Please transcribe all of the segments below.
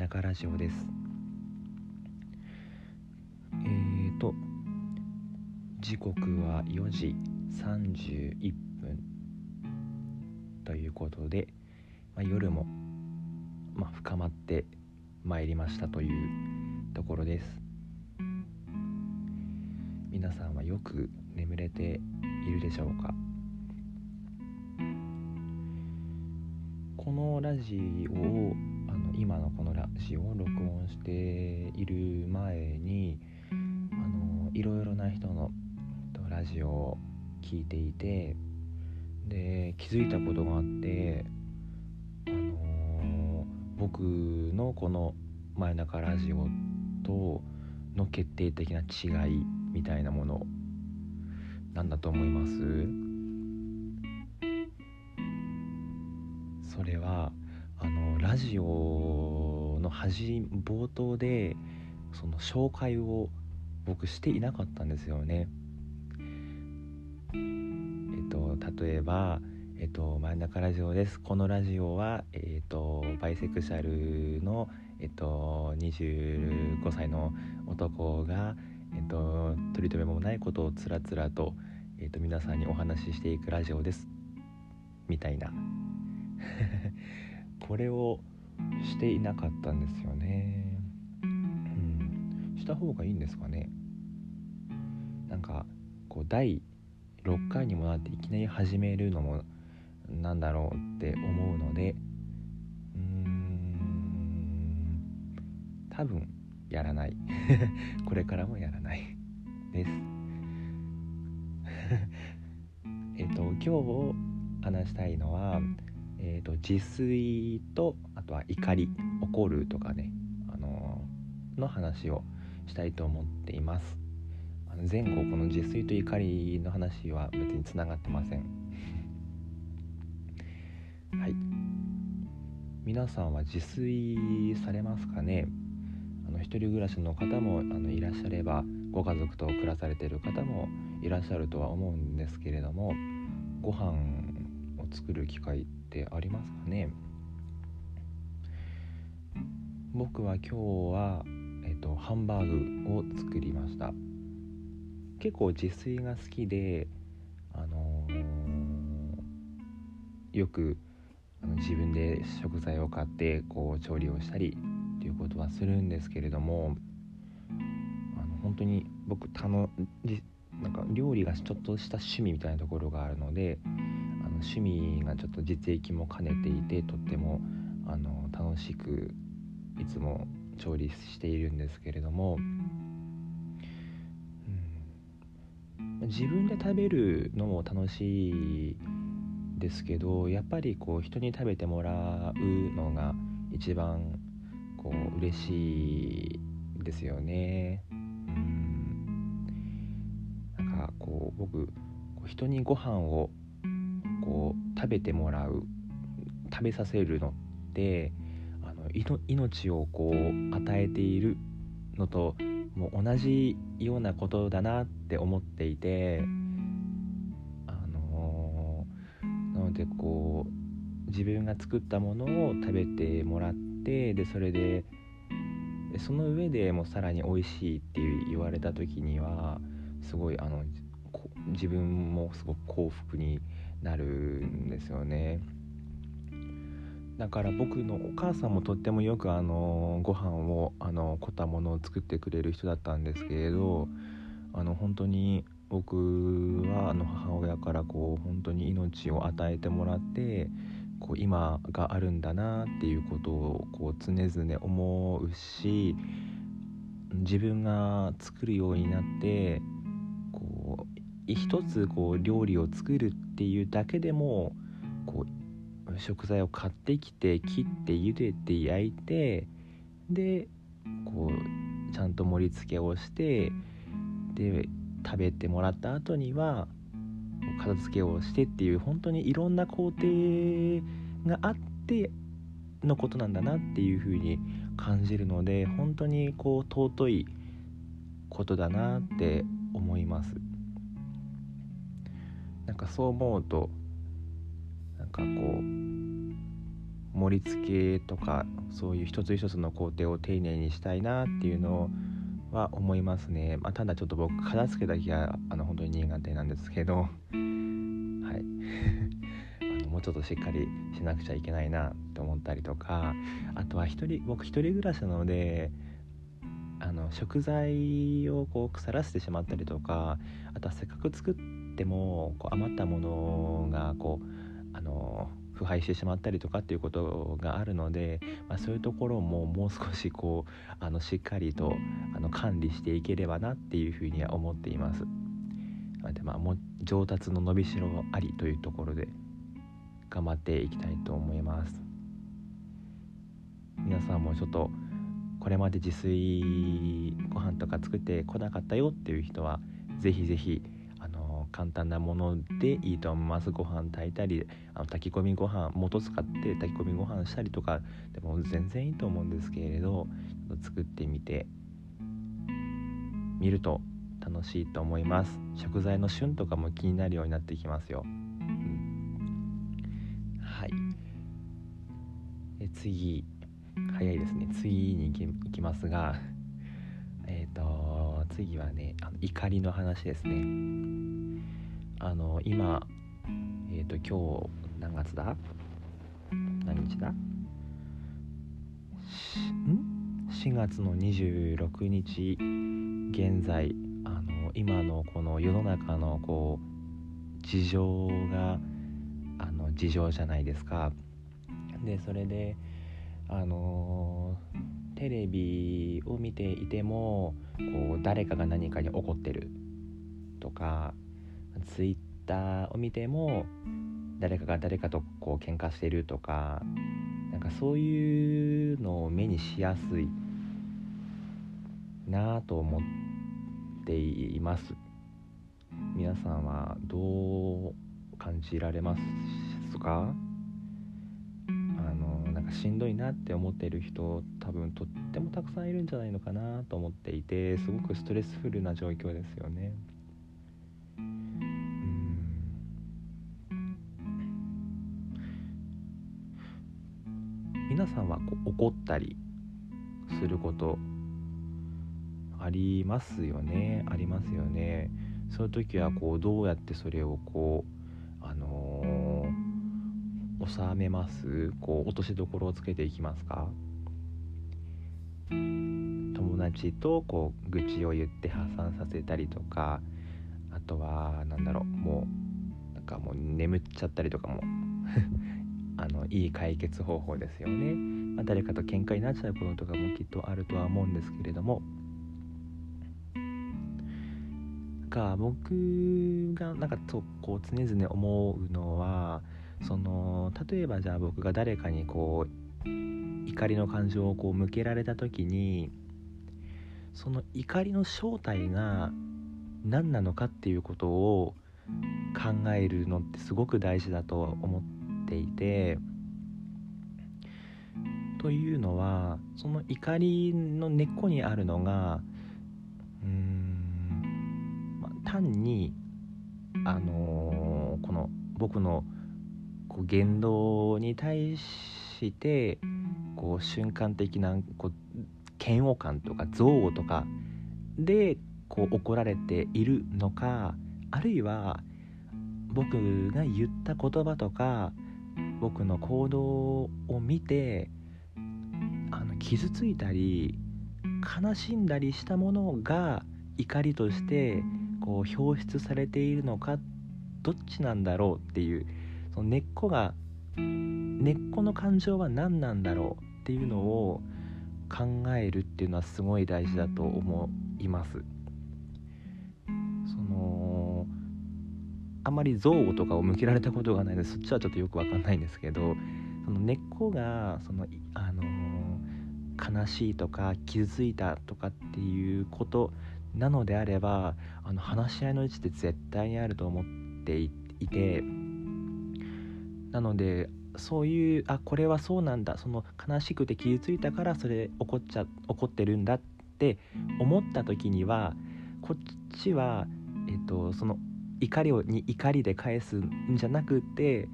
中ラジオです。えーと時刻は4時31分ということで、まあ、夜も、まあ、深まってまいりましたというところです。皆さんはよく眠れているでしょうか？このラジオを今のこのラジオを録音している前にあのいろいろな人のラジオを聞いていてで気づいたことがあってあの僕のこの「真夜中ラジオ」との決定的な違いみたいなものなんだと思います？それはラジオの始冒頭でその紹介を僕していなかったんですよね。えっと例えば「えっと、真ん中ラジオです」このラジオは、えっと、バイセクシャルの、えっと、25歳の男が、えっと、取り留めもないことをつらつらと、えっと、皆さんにお話ししていくラジオです。みたいな。これをしていなかったんですよね。うん。した方がいいんですかね。なんかこう第6回にもなっていきなり始めるのもなんだろうって思うのでうーん。多分やらない。これからもやらない。です。えっと今日話したいのはえーと、自炊とあとは怒り怒るとかね、あのー、の話をしたいと思っています。あの前後この自炊と怒りの話は別につながってません。はい。皆さんは自炊されますかね？あの一人暮らしの方もあのいらっしゃればご家族と暮らされている方もいらっしゃるとは思うんですけれどもご飯を作る機会ってありますかね。僕は今日は、えっと、ハンバーグを作りました。結構自炊が好きであのー、よくあの自分で食材を買ってこう調理をしたりっていうことはするんですけれどもあの本当に僕たのなんか料理がちょっとした趣味みたいなところがあるので趣味がちょっと実益も兼ねていてとってもあの楽しくいつも調理しているんですけれども、うん、自分で食べるのも楽しいですけどやっぱりこう人に食べてもらうのが一番こう嬉しいですよね。うん、なんかこう僕人にご飯をこう食べてもらう食べさせるのってあの命をこう与えているのともう同じようなことだなって思っていてあのー、なのでこう自分が作ったものを食べてもらってでそれでその上でもうさらに美味しいって言われた時にはすごいあの自分もすごく幸福になるんですよね。だから僕のお母さんもとってもよくあのご飯をあの凝ったものを作ってくれる人だったんですけれどあの本当に僕はあの母親からこう本当に命を与えてもらってこう今があるんだなっていうことをこう常々思うし自分が作るようになって一つこう料理を作るっていうだけでもこう食材を買ってきて切って茹でて焼いてでこうちゃんと盛り付けをしてで食べてもらった後には片付けをしてっていう本当にいろんな工程があってのことなんだなっていうふうに感じるので本当にこう尊いことだなって思います。なんかそう思うとなんかこう盛り付けとかそういう一つ一つの工程を丁寧にしたいなっていうのは思いますね、まあ、ただちょっと僕片付けだけはあの本当に苦手なんですけどはい。あのもうちょっとしっかりしなくちゃいけないなって思ったりとかあとは一人僕一人暮らしなのであの食材をこう腐らせてしまったりとかあとはせっかく作ってもこう余ったものがこうあの腐敗してしまったりとかっていうことがあるので、まあ、そういうところももう少しこうあのしっかりとあの管理していければなっていうふうには思っています。でまあ、も上達の伸びしろありというところで頑張っていきたいと思います。皆さんもちょっとこれまで自炊ご飯とか作ってこなかったよっていう人は是非是非簡単なものでいいと思います。ご飯炊いたりあの炊き込みご飯元使って炊き込みご飯したりとかでも全然いいと思うんですけれど作ってみてみると楽しいと思います。食材の旬とかも気になるようになってきますよ、うん、はい。え次。早いですね。次に行きますがえっ、ー、と次はねあの怒りの話ですね。あの今えっ、ー、と今日何月だ？何日だ？ん？4月の26日現在あの今のこの世の中のこう事情があの事情じゃないですか。でそれであのテレビを見ていてもこう誰かが何かに怒ってるとかツイッターを見ても誰かが誰かとこう喧嘩してるとかなんかそういうのを目にしやすいなぁと思っています皆さんはどう感じられますか？しんどいなって思っている人多分とってもたくさんいるんじゃないのかなと思っていてすごくストレスフルな状況ですよね。さんはこう怒ったりすることありますよね？ありますよね。そういう時はこうどうやってそれをこうあのー収めます？こう落としどころをつけていきますか？友達とこう愚痴を言って破産させたりとかあとは何だろうもうなんかもう眠っちゃったりとかも あのいい解決方法ですよね、まあ、誰かと喧嘩になっちゃうこととかもきっとあるとは思うんですけれども。が僕がなんかとこう常々思うのはその例えばじゃあ僕が誰かにこう怒りの感情をこう向けられた時にその怒りの正体が何なのかっていうことを考えるのってすごく大事だと思っていてというのはその怒りの根っこにあるのがうーん、まあ、単にあのー、この僕のこう言動に対してこう瞬間的なこう嫌悪感とか憎悪とかでこう怒られているのかあるいは僕が言った言葉とか僕の行動を見てあの傷ついたり悲しんだりしたものが怒りとしてこう表出されているのかどっちなんだろうっていうその根っこが根っこの感情は何なんだろうっていうのを考えるっていうのはすごい大事だと思います。あまり憎悪とかを向けられたことがないのでそっちはちょっとよく分かんないんですけどその根っこがそのあの悲しいとか傷ついたとかっていうことなのであればあの話し合いの位置って絶対にあると思っていてなのでそういうあこれはそうなんだその悲しくて傷ついたからそれ怒っちゃ怒ってるんだって思った時にはこっちは、えっと、その怒りをに怒りで返すんじゃなくて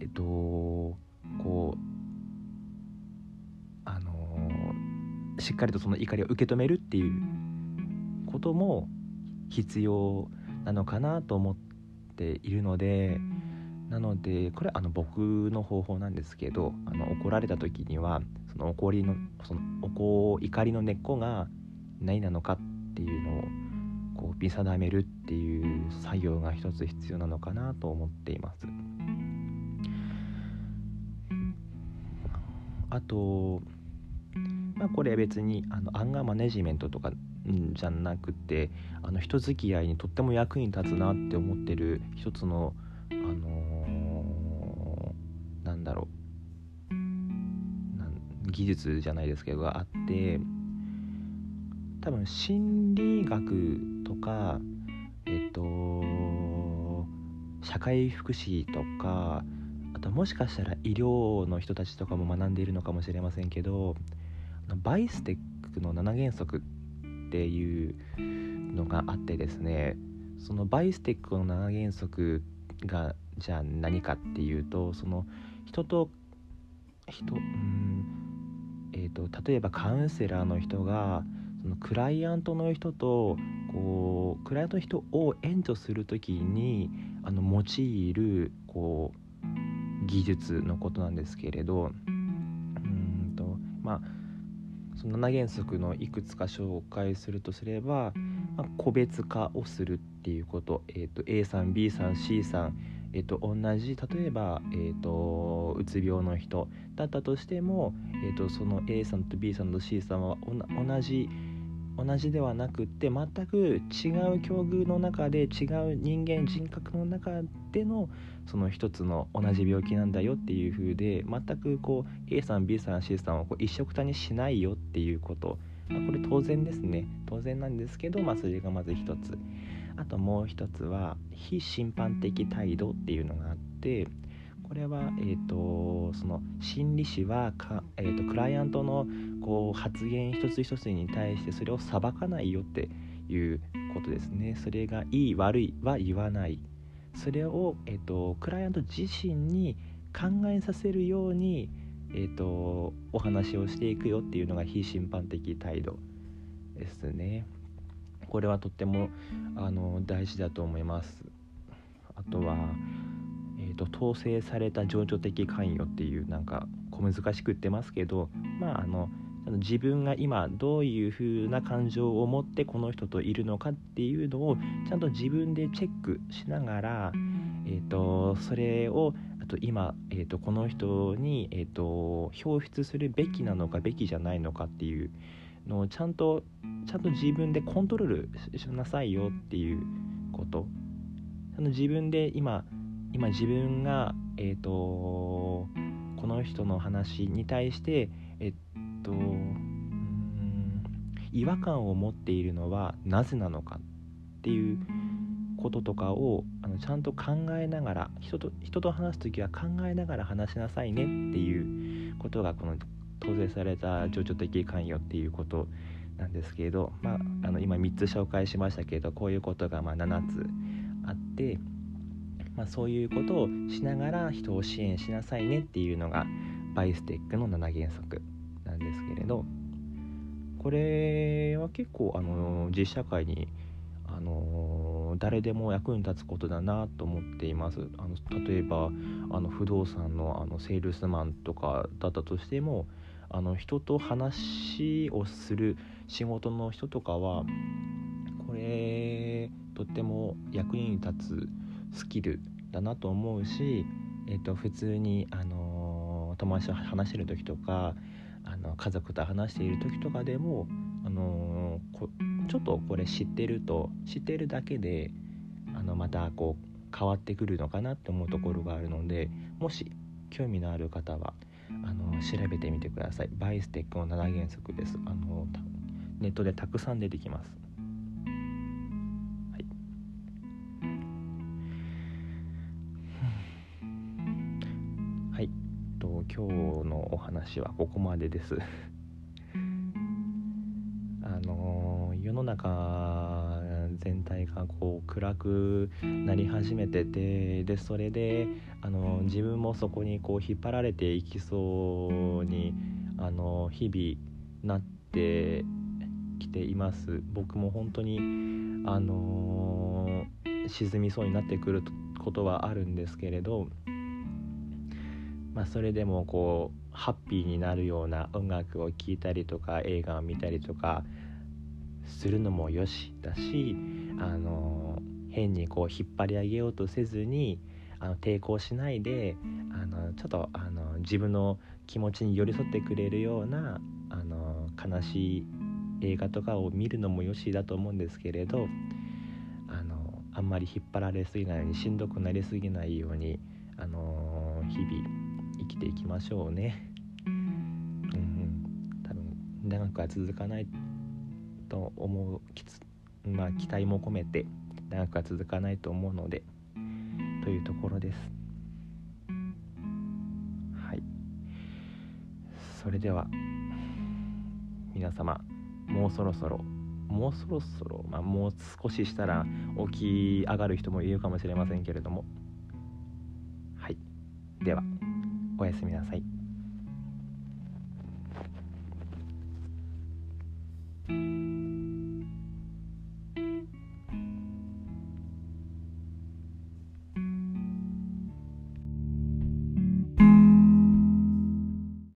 えっとこうあのー、しっかりとその怒りを受け止めるっていうことも必要なのかなと思っているのでなのでこれあの僕の方法なんですけどあの怒られた時にはその怒りのその怒怒りの根っこが何なのかっていうのをこう見定めるっていう作業が一つ必要なのかなと思っています。あとまあこれ別にあのアンガーマネジメントとかじゃなくてあの人付き合いにとっても役に立つなって思ってる一つのあのー、なんだろう技術じゃないですけどがあって多分心理学とかえっと社会福祉とかあともしかしたら医療の人たちとかも学んでいるのかもしれませんけどバイステックの7原則っていうのがあってですねそのバイステックの7原則がじゃあ何かっていうとその人と人うんえーと、例えばカウンセラーの人がそのクライアントの人とこうクライアントの人を援助する時にあの用いるこう技術のことなんですけれどうんとまあその7原則のいくつか紹介するとすれば、まあ、個別化をするっていうこと,、えーと、A さん B さん C さん、えーと、同じ例えば、えーと、うつ病の人だったとしても、えー、とその A さんと B さんと C さんは同じ同じではなくって全く違う境遇の中で違う人間人格の中でのその一つの同じ病気なんだよっていう風で全くこう A さん B さん C さんをこう一緒くたにしないよっていうこと、まあ、これ当然ですね。当然なんですけど、まあ、それがまず一つ。あともう一つは非審判的態度っていうのがあってこれは、えーと、その心理師はか、えーと、クライアントのこう発言一つ一つに対してそれを裁かないよっていうことですね。それがいい悪いは言わない。それを、えーと、クライアント自身に考えさせるように、えー、とお話をしていくよっていうのが非審判的態度ですね。これはとってもあの大事だと思います。あとはと、統制された情緒的関与っていうなんか小難しく言ってますけどまああの自分が今どういう風な感情を持ってこの人といるのかっていうのをちゃんと自分でチェックしながら、えーと、それをあと今、えーと、この人に、えー、と表出するべきなのかべきじゃないのかっていうのをちゃんとちゃんと自分でコントロールしなさいよっていうこと自分で今今自分が、えーと、この人の話に対してえっと違和感を持っているのはなぜなのかっていうこととかをあのちゃんと考えながら人と人と話す時は考えながら話しなさいねっていうことがこの当然された情緒的関与っていうことなんですけれど、まあ、あの今3つ紹介しましたけれどこういうことがま7つあってまあ、そういうことをしながら人を支援しなさいねっていうのがバイステックの7原則なんですけれどこれは結構あの実社会にあの誰でも役に立つことだなと思っています。あの例えばあの不動産のあのセールスマンとかだったとしてもあの人と話をする仕事の人とかはこれとっても役に立つスキルだなと思うし、えーと、普通に、あの友達と話してる時とかあの家族と話している時とかでも、あのちょっとこれ知ってると知ってるだけであのまたこう変わってくるのかなって思うところがあるのでもし興味のある方はあの調べてみてください。バイステックの7原則です。あのネットでたくさん出てきます。今日のお話はここまでです。あの世の中全体がこう暗くなり始めててでそれであの自分もそこにこう引っ張られていきそうにあの日々なってきています。僕も本当にあのー、沈みそうになってくることはあるんですけれどまあそれでもこうハッピーになるような音楽を聴いたりとか映画を見たりとかするのもよしだしあの変にこう引っ張り上げようとせずにあの抵抗しないであのちょっとあの自分の気持ちに寄り添ってくれるようなあの悲しい映画とかを見るのもよしだと思うんですけれどあのあんまり引っ張られすぎないようにしんどくなりすぎないようにあの日々きていきましょうね。うん、多分長くは続かないと思う。きつまあ期待も込めて長くは続かないと思うのでというところです。はい。それでは皆様もうそろそろもうそろそろ、まあ、もう少ししたら起き上がる人もいるかもしれませんけれども。はい。では。おやすみなさい。